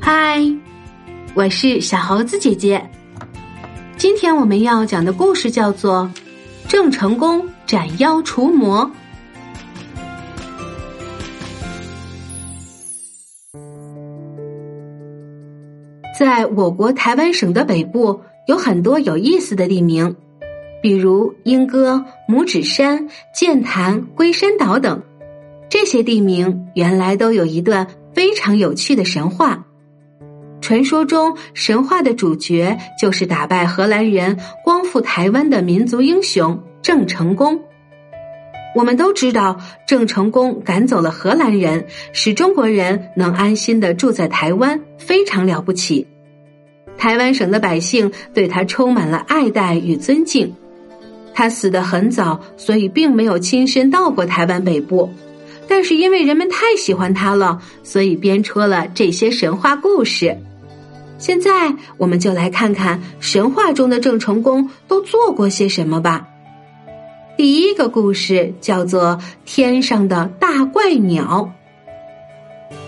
嗨，我是小猴子姐姐。今天我们要讲的故事叫做《郑成功斩妖除魔》。在我国台湾省的北部，有很多有意思的地名，比如莺歌、拇指山、剑潭、龟山岛等。这些地名原来都有一段非常有趣的神话。传说中，神话的主角就是打败荷兰人、光复台湾的民族英雄郑成功。我们都知道，郑成功赶走了荷兰人，使中国人能安心的住在台湾，非常了不起。台湾省的百姓对他充满了爱戴与尊敬。他死得很早，所以并没有亲身到过台湾北部，但是因为人们太喜欢他了，所以编出了这些神话故事。现在，我们就来看看神话中的郑成功都做过些什么吧。第一个故事叫做《天上的大怪鸟》。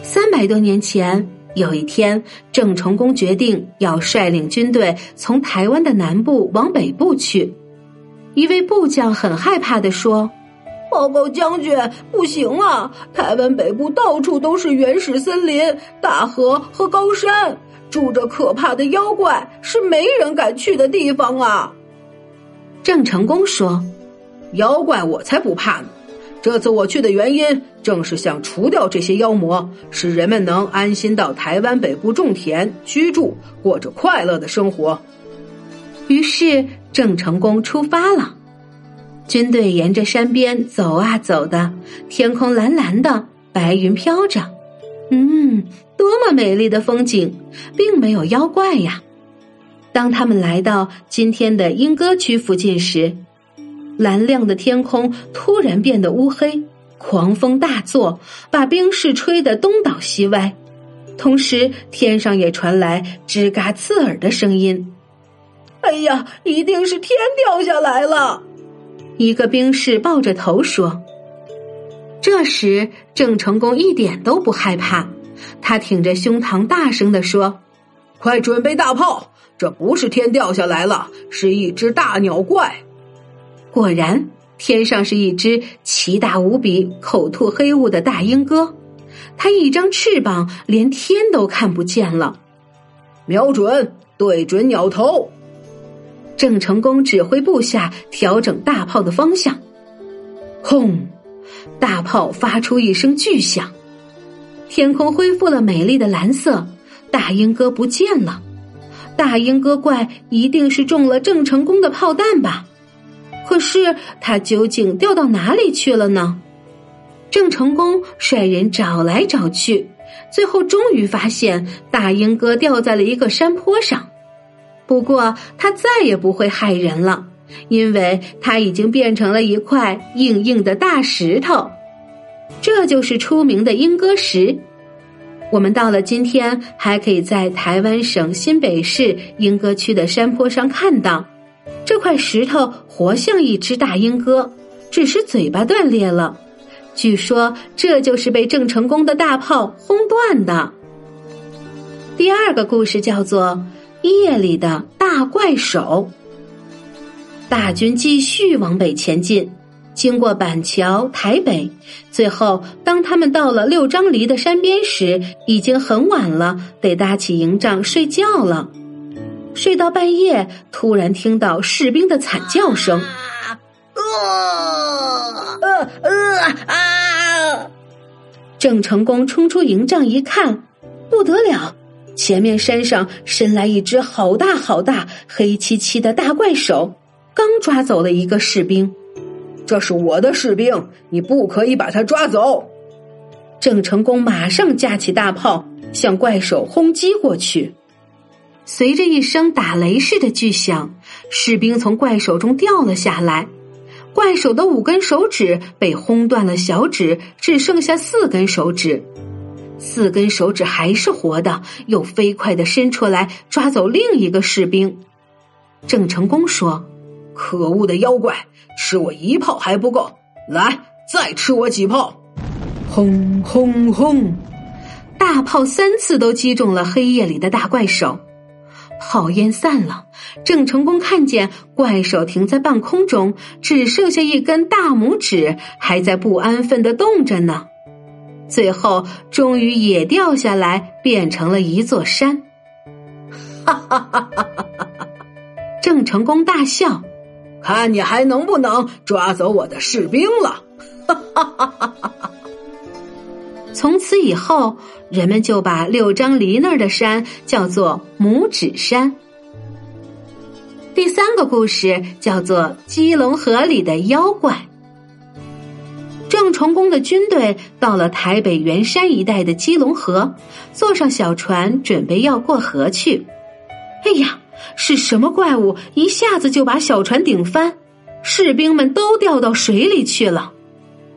三百多年前，有一天，郑成功决定要率领军队从台湾的南部往北部去。一位部将很害怕的说：“报告将军，不行啊！台湾北部到处都是原始森林、大河和高山。”住着可怕的妖怪，是没人敢去的地方啊！郑成功说：“妖怪我才不怕呢！这次我去的原因，正是想除掉这些妖魔，使人们能安心到台湾北部种田、居住，过着快乐的生活。”于是郑成功出发了。军队沿着山边走啊走的，天空蓝蓝的，白云飘着。嗯，多么美丽的风景，并没有妖怪呀。当他们来到今天的莺歌区附近时，蓝亮的天空突然变得乌黑，狂风大作，把冰室吹得东倒西歪，同时天上也传来吱嘎刺耳的声音。哎呀，一定是天掉下来了！一个兵士抱着头说。这时，郑成功一点都不害怕，他挺着胸膛大声的说：“快准备大炮！这不是天掉下来了，是一只大鸟怪。”果然，天上是一只奇大无比、口吐黑雾的大鹰哥，它一张翅膀连天都看不见了。瞄准，对准鸟头！郑成功指挥部下调整大炮的方向，轰！大炮发出一声巨响，天空恢复了美丽的蓝色，大鹰哥不见了。大鹰哥怪一定是中了郑成功的炮弹吧？可是他究竟掉到哪里去了呢？郑成功率人找来找去，最后终于发现大鹰哥掉在了一个山坡上。不过它再也不会害人了。因为它已经变成了一块硬硬的大石头，这就是出名的莺歌石。我们到了今天，还可以在台湾省新北市莺歌区的山坡上看到这块石头，活像一只大莺歌，只是嘴巴断裂了。据说这就是被郑成功的大炮轰断的。第二个故事叫做《夜里的大怪手》。大军继续往北前进，经过板桥、台北，最后当他们到了六张犁的山边时，已经很晚了，得搭起营帐睡觉了。睡到半夜，突然听到士兵的惨叫声，啊呃呃啊！郑成功冲出营帐一看，不得了，前面山上伸来一只好大好大、黑漆漆的大怪手。刚抓走了一个士兵，这是我的士兵，你不可以把他抓走。郑成功马上架起大炮，向怪手轰击过去。随着一声打雷似的巨响，士兵从怪手中掉了下来，怪手的五根手指被轰断了小指，只剩下四根手指。四根手指还是活的，又飞快的伸出来抓走另一个士兵。郑成功说。可恶的妖怪，吃我一炮还不够，来，再吃我几炮！轰轰轰！大炮三次都击中了黑夜里的大怪兽。炮烟散了，郑成功看见怪手停在半空中，只剩下一根大拇指还在不安分的动着呢。最后，终于也掉下来，变成了一座山。哈哈哈哈哈！郑成功大笑，看你还能不能抓走我的士兵了！哈哈哈哈哈！从此以后，人们就把六张犁那儿的山叫做拇指山。第三个故事叫做基隆河里的妖怪。郑成功的军队到了台北圆山一带的基隆河，坐上小船准备要过河去。哎呀，是什么怪物一下子就把小船顶翻，士兵们都掉到水里去了。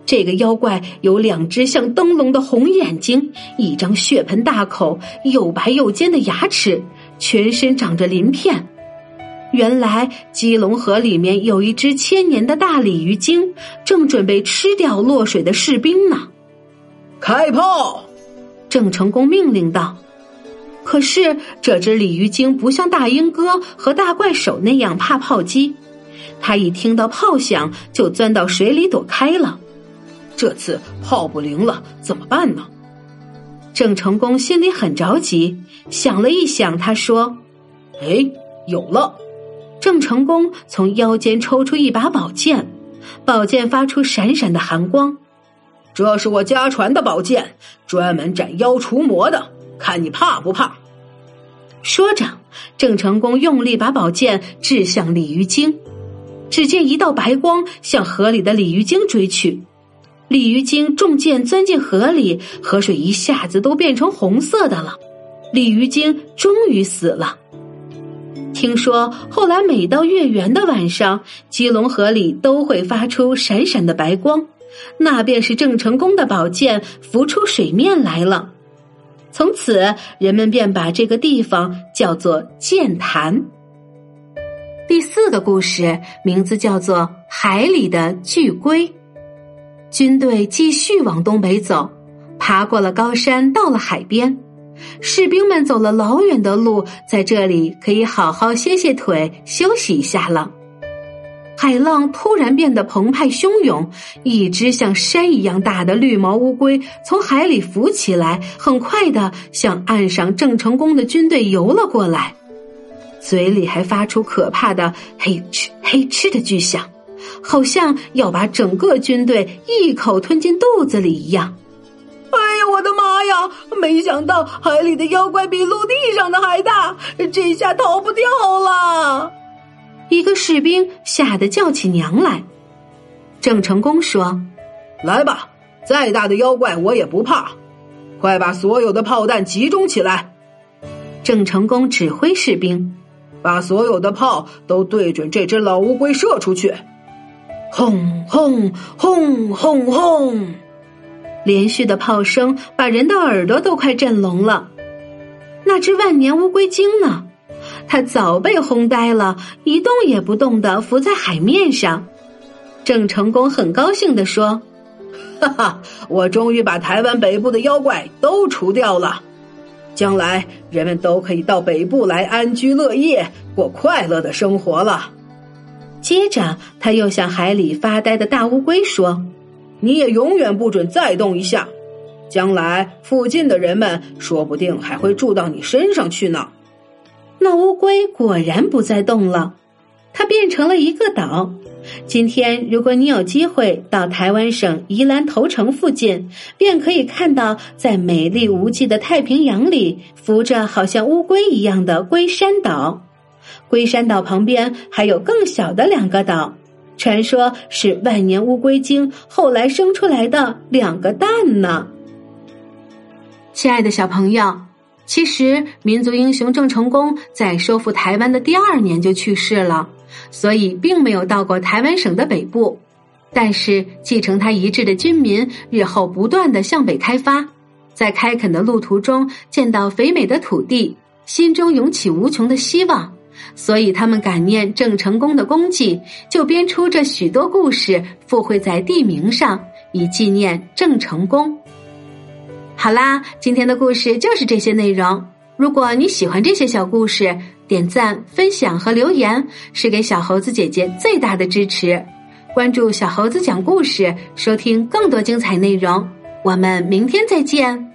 这个妖怪有两只像灯笼的红眼睛，一张血盆大口，又白又尖的牙齿，全身长着鳞片。原来基隆河里面有一只千年的大鲤鱼精，正准备吃掉落水的士兵呢。开炮！郑成功命令道。可是这只鲤鱼精不像大鹰哥和大怪手那样怕炮击，他一听到炮响就钻到水里躲开了。这次炮不灵了，怎么办呢？郑成功心里很着急，想了一想，他说：“哎，有了！”郑成功从腰间抽出一把宝剑，宝剑发出闪闪的寒光。这是我家传的宝剑，专门斩妖除魔的，看你怕不怕？说着，郑成功用力把宝剑掷向鲤鱼精，只见一道白光向河里的鲤鱼精追去。鲤鱼精中箭钻进河里，河水一下子都变成红色的了。鲤鱼精终于死了。听说后来每到月圆的晚上，基隆河里都会发出闪闪的白光，那便是郑成功的宝剑浮出水面来了。从此，人们便把这个地方叫做剑潭。第四个故事名字叫做《海里的巨龟》。军队继续往东北走，爬过了高山，到了海边。士兵们走了老远的路，在这里可以好好歇歇腿，休息一下了。海浪突然变得澎湃汹涌，一只像山一样大的绿毛乌龟从海里浮起来，很快的向岸上郑成功的军队游了过来，嘴里还发出可怕的“嘿哧嘿哧”的巨响，好像要把整个军队一口吞进肚子里一样。哎呀，没想到海里的妖怪比陆地上的还大，这下逃不掉了。一个士兵吓得叫起娘来。郑成功说：“来吧，再大的妖怪我也不怕，快把所有的炮弹集中起来。”郑成功指挥士兵，把所有的炮都对准这只老乌龟射出去。轰轰轰轰轰！连续的炮声把人的耳朵都快震聋了。那只万年乌龟精呢？它早被轰呆了，一动也不动的浮在海面上。郑成功很高兴的说：“哈哈，我终于把台湾北部的妖怪都除掉了，将来人们都可以到北部来安居乐业，过快乐的生活了。”接着，他又向海里发呆的大乌龟说。你也永远不准再动一下，将来附近的人们说不定还会住到你身上去呢。那乌龟果然不再动了，它变成了一个岛。今天，如果你有机会到台湾省宜兰头城附近，便可以看到在美丽无际的太平洋里浮着好像乌龟一样的龟山岛。龟山岛旁边还有更小的两个岛。传说是万年乌龟精后来生出来的两个蛋呢。亲爱的小朋友，其实民族英雄郑成功在收复台湾的第二年就去世了，所以并没有到过台湾省的北部。但是继承他遗志的军民日后不断的向北开发，在开垦的路途中见到肥美的土地，心中涌起无穷的希望。所以他们感念郑成功的功绩，就编出这许多故事，附会在地名上，以纪念郑成功。好啦，今天的故事就是这些内容。如果你喜欢这些小故事，点赞、分享和留言是给小猴子姐姐最大的支持。关注小猴子讲故事，收听更多精彩内容。我们明天再见。